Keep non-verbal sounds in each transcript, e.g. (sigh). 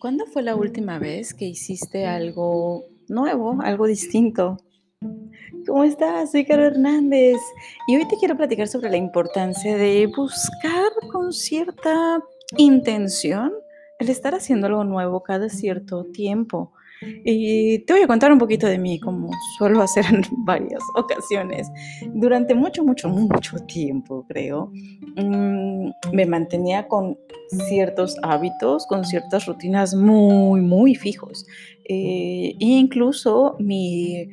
¿Cuándo fue la última vez que hiciste algo nuevo, algo distinto? ¿Cómo estás? Soy Caro Hernández y hoy te quiero platicar sobre la importancia de buscar con cierta intención el estar haciendo algo nuevo cada cierto tiempo. Y te voy a contar un poquito de mí, como suelo hacer en (laughs) varias ocasiones. Durante mucho, mucho, mucho tiempo, creo, mm, me mantenía con ciertos hábitos, con ciertas rutinas muy, muy fijos. E incluso mi,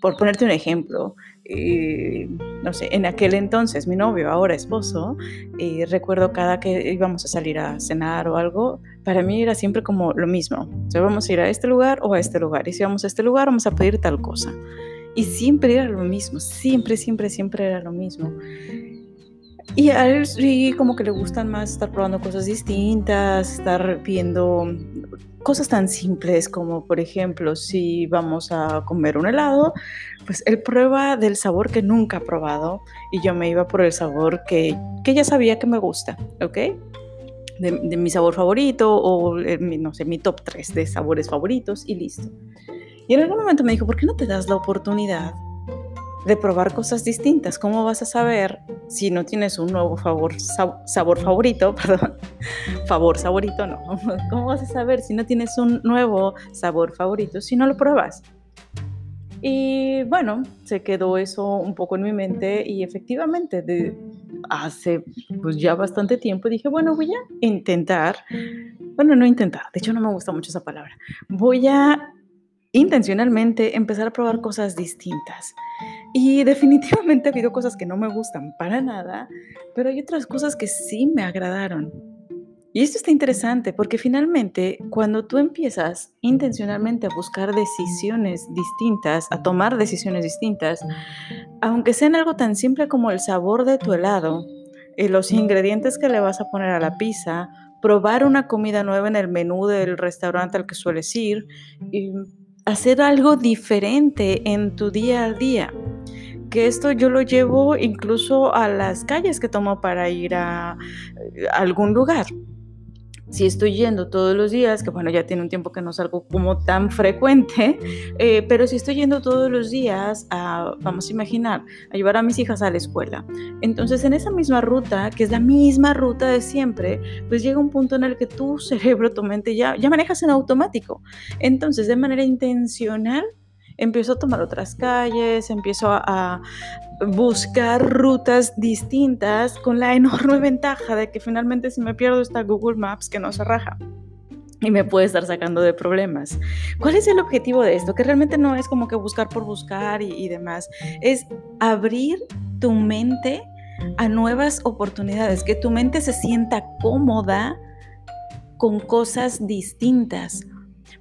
por ponerte un ejemplo, eh, no sé, en aquel entonces mi novio, ahora esposo, eh, recuerdo cada que íbamos a salir a cenar o algo, para mí era siempre como lo mismo. O sea, vamos a ir a este lugar o a este lugar. Y si vamos a este lugar, vamos a pedir tal cosa. Y siempre era lo mismo, siempre, siempre, siempre era lo mismo. Y a él sí, como que le gustan más estar probando cosas distintas, estar viendo cosas tan simples como, por ejemplo, si vamos a comer un helado, pues él prueba del sabor que nunca ha probado y yo me iba por el sabor que, que ya sabía que me gusta, ¿ok? De, mi sabor favorito o, eh, no sé, mi top 3 de sabores favoritos y listo. Y en algún momento me dijo, ¿por qué no te das la oportunidad de probar cosas distintas. ¿Cómo vas a saber si no tienes un nuevo favor, sabor favorito? (laughs) Perdón, favor favorito no. (laughs) ¿Cómo vas a saber si no tienes un nuevo sabor favorito si no lo pruebas? Y bueno, se quedó eso un poco en mi mente y efectivamente de hace pues ya bastante tiempo dije, bueno, voy a intentar, bueno, no intentar, de hecho no me gusta mucho esa palabra, voy a intencionalmente empezar a probar cosas distintas. Y definitivamente ha habido cosas que no me gustan para nada, pero hay otras cosas que sí me agradaron. Y esto está interesante porque finalmente cuando tú empiezas intencionalmente a buscar decisiones distintas, a tomar decisiones distintas, aunque sean algo tan simple como el sabor de tu helado, y los ingredientes que le vas a poner a la pizza, probar una comida nueva en el menú del restaurante al que sueles ir, y hacer algo diferente en tu día a día. Que esto yo lo llevo incluso a las calles que tomo para ir a, algún lugar si estoy yendo todos los días, que bueno, ya tiene un tiempo que no salgo como tan frecuente, eh, pero si estoy yendo todos los días a, vamos a imaginar, a llevar a mis hijas a la escuela, entonces en esa misma ruta, que es la misma ruta de siempre, pues llega un punto en el que tu cerebro, tu mente ya, ya manejas en automático. Entonces, de manera intencional, empiezo a tomar otras calles, empiezo a, buscar rutas distintas con la enorme ventaja de que finalmente si me pierdo está Google Maps que no se raja y me puede estar sacando de problemas. ¿Cuál es el objetivo de esto? Que realmente no es como que buscar por buscar y, y demás, es abrir tu mente a nuevas oportunidades, que tu mente se sienta cómoda con cosas distintas.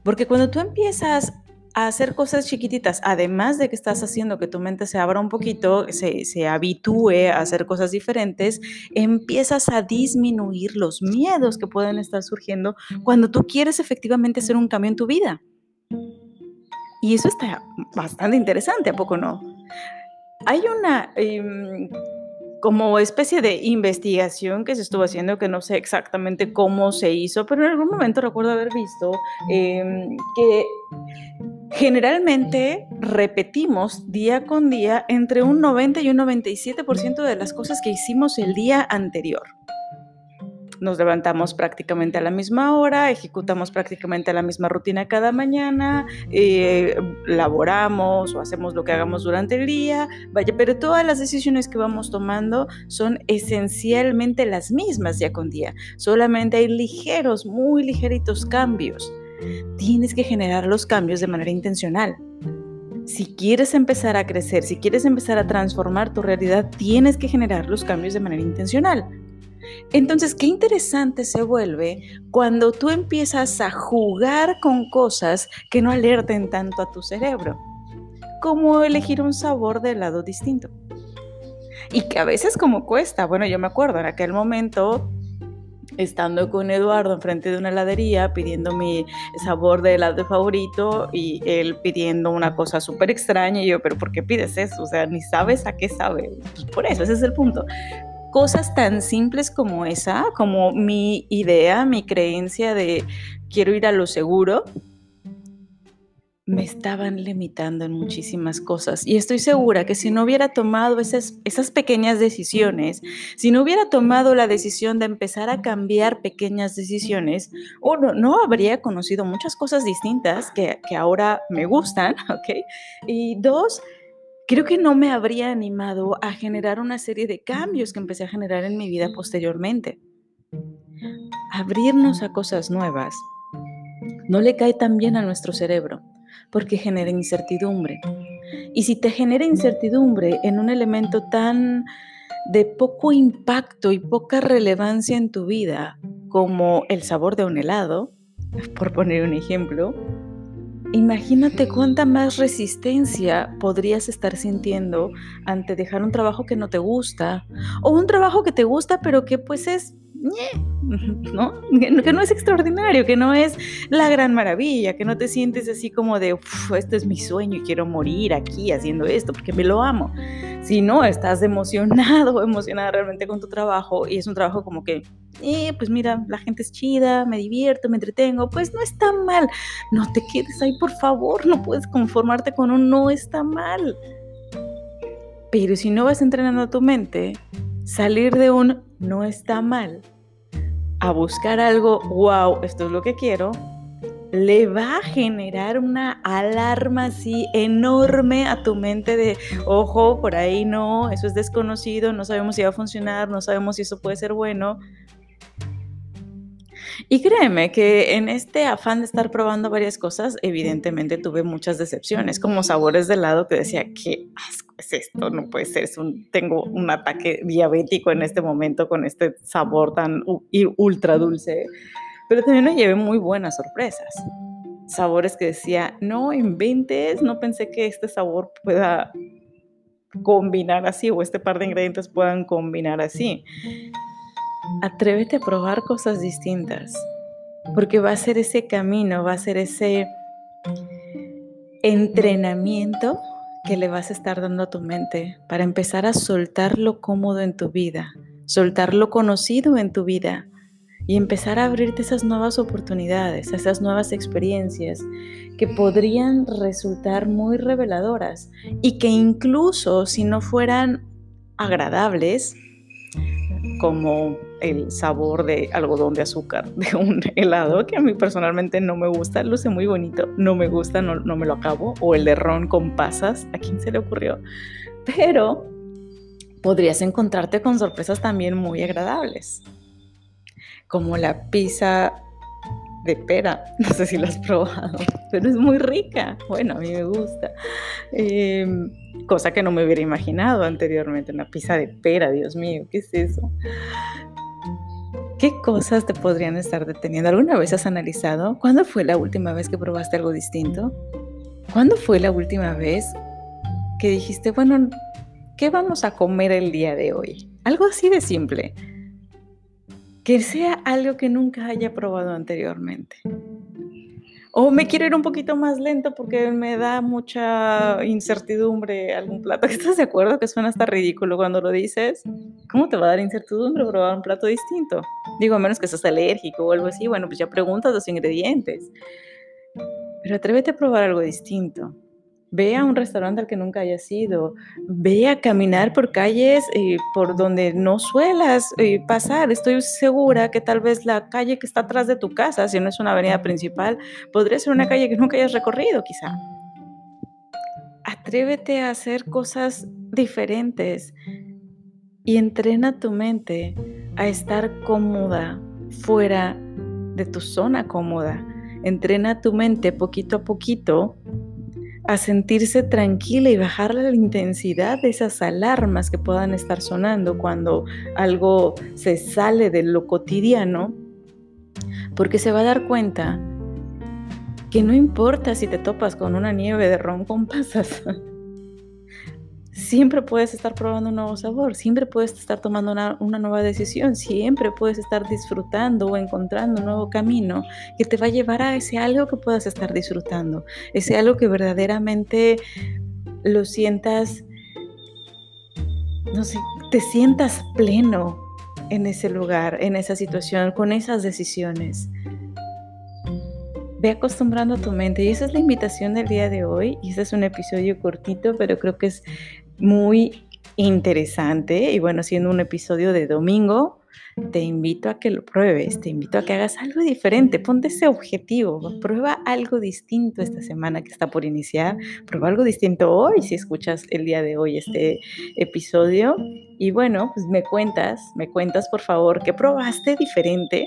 Porque cuando tú empiezas hacer cosas chiquititas, además de que estás haciendo que tu mente se abra un poquito, se, se habitúe a hacer cosas diferentes, empiezas a disminuir los miedos que pueden estar surgiendo cuando tú quieres efectivamente hacer un cambio en tu vida. Y eso está bastante interesante, ¿a poco no? Hay una em, como especie de investigación que se estuvo haciendo, que no sé exactamente cómo se hizo, pero en algún momento recuerdo haber visto em, que Generalmente repetimos día con día entre un 90 y un 97% de las cosas que hicimos el día anterior. Nos levantamos prácticamente a la misma hora, ejecutamos prácticamente la misma rutina cada mañana, eh, laboramos o hacemos lo que hagamos durante el día, vaya, pero todas las decisiones que vamos tomando son esencialmente las mismas día con día. Solamente hay ligeros, muy ligeritos cambios tienes que generar los cambios de manera intencional. Si quieres empezar a crecer, si quieres empezar a transformar tu realidad, tienes que generar los cambios de manera intencional. Entonces, qué interesante se vuelve cuando tú empiezas a jugar con cosas que no alerten tanto a tu cerebro, como elegir un sabor de helado distinto. Y que a veces como cuesta, bueno, yo me acuerdo en aquel momento estando con Eduardo enfrente de una heladería pidiendo mi sabor de helado favorito y él pidiendo una cosa súper extraña y yo, pero ¿por qué pides eso? O sea, ni sabes a qué sabe. Pues por eso, ese es el punto. cosas tan simples como esa, como mi idea, mi creencia de quiero ir a lo seguro, me estaban limitando en muchísimas cosas. Y estoy segura que si no hubiera tomado esas, esas pequeñas decisiones, si no hubiera tomado la decisión de empezar a cambiar pequeñas decisiones, uno, no habría conocido muchas cosas distintas que, que ahora me gustan, (laughs) ¿ok? Y dos, creo que no me habría animado a generar una serie de cambios que empecé a generar en mi vida posteriormente. Abrirnos a cosas nuevas no le cae tan bien a nuestro cerebro porque genera incertidumbre. Y si te genera incertidumbre en un elemento tan de poco impacto y poca relevancia en tu vida como el sabor de un helado, por poner un ejemplo, imagínate cuánta más resistencia podrías estar sintiendo ante dejar un trabajo que no te gusta o un trabajo que te gusta pero que pues es ¿no? Que no es extraordinario, que no es la gran maravilla, que no te sientes así como de, este es mi sueño y quiero morir aquí haciendo esto porque me lo amo. Si no, estás emocionado (laughs) emocionada realmente con tu trabajo y es un trabajo como que, eh, pues mira, la gente es chida, me divierto, me entretengo, pues no está mal. No te quedes ahí, por favor, no puedes conformarte con un no está mal. Pero si no vas entrenando a tu mente, salir de un no está mal a buscar algo, wow, esto es lo que quiero, le va a generar una alarma así enorme a tu mente de, ojo, por ahí no, eso es desconocido, no sabemos si va a funcionar, no sabemos si eso puede ser bueno. Y créeme que en este afán de estar probando varias cosas, evidentemente tuve muchas decepciones, como sabores de helado que decía, qué asco es esto, no puede ser, tengo un ataque diabético en este momento con este sabor tan ultra dulce. Pero también me llevé muy buenas sorpresas. Sabores que decía, no inventes, no pensé que este sabor pueda combinar así o este par de ingredientes puedan combinar así atrévete a probar cosas distintas, porque va a ser ese camino, va a ser ese entrenamiento que le vas a estar dando a tu mente para empezar a soltar lo cómodo en tu vida, soltar lo conocido en tu vida y empezar a abrirte esas nuevas oportunidades, esas nuevas experiencias que podrían resultar muy reveladoras y que incluso si no fueran agradables, como el sabor de algodón de azúcar de un (laughs) helado que a mí personalmente no me gusta, luce muy bonito, no me gusta, no, no me lo acabo, o el de ron con pasas, ¿a quién se le ocurrió? Pero podrías encontrarte con sorpresas también muy agradables, como la pizza de pera, no sé si lo has probado, pero es muy rica, bueno, a mí me gusta. Eh, cosa que no me hubiera imaginado anteriormente, una pizza de pera, Dios mío, ¿qué es eso? ¿Qué cosas te podrían estar deteniendo? ¿Alguna vez has analizado cuándo fue la última vez que probaste algo distinto? ¿Cuándo fue la última vez que dijiste, bueno, ¿qué vamos a comer el día de hoy? Algo así de simple. Que sea algo que nunca haya probado anteriormente. O me quiero ir un poquito más lento porque me da mucha incertidumbre algún plato. (laughs) ¿Estás de acuerdo que suena hasta ridículo cuando lo dices? ¿Cómo te va a dar incertidumbre probar un plato distinto? Digo, a menos que seas alérgico o algo así, bueno, pues ya preguntas los ingredientes. Pero atrévete a probar algo distinto. Ve a un restaurante al que nunca hayas ido. Ve a caminar por calles eh, por donde no suelas eh, pasar. Estoy segura que tal vez la calle que está atrás de tu casa, si no es una avenida principal, podría ser una calle que nunca hayas recorrido, quizá. Atrévete a hacer cosas diferentes y entrena tu mente a estar cómoda fuera de tu zona cómoda. Entrena tu mente poquito a poquito a sentirse tranquila y bajarle la intensidad de esas alarmas que puedan estar sonando cuando algo se sale de lo cotidiano, porque se va a dar cuenta que no importa si te topas con una nieve de ron con pasas. (laughs) Siempre puedes estar probando un nuevo sabor, siempre puedes estar tomando una, nueva decisión, siempre puedes estar disfrutando o encontrando un nuevo camino que te va a llevar a ese algo que puedas estar disfrutando, ese algo que verdaderamente lo sientas, no sé, te sientas pleno en ese lugar, en esa situación, con esas decisiones. Ve acostumbrando a tu mente y esa es la invitación del día de hoy. Y este es un episodio cortito, pero creo que es muy interesante. Y bueno, siendo un episodio de domingo, te invito a que lo pruebes, te invito a que hagas algo diferente, ponte ese objetivo, prueba algo distinto esta semana que está por iniciar, prueba algo distinto hoy si escuchas el día de hoy este episodio y bueno, pues me cuentas, me cuentas por favor qué probaste diferente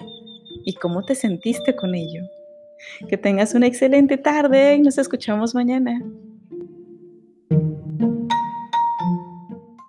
y cómo te sentiste con ello. Que tengas una excelente tarde y nos escuchamos mañana.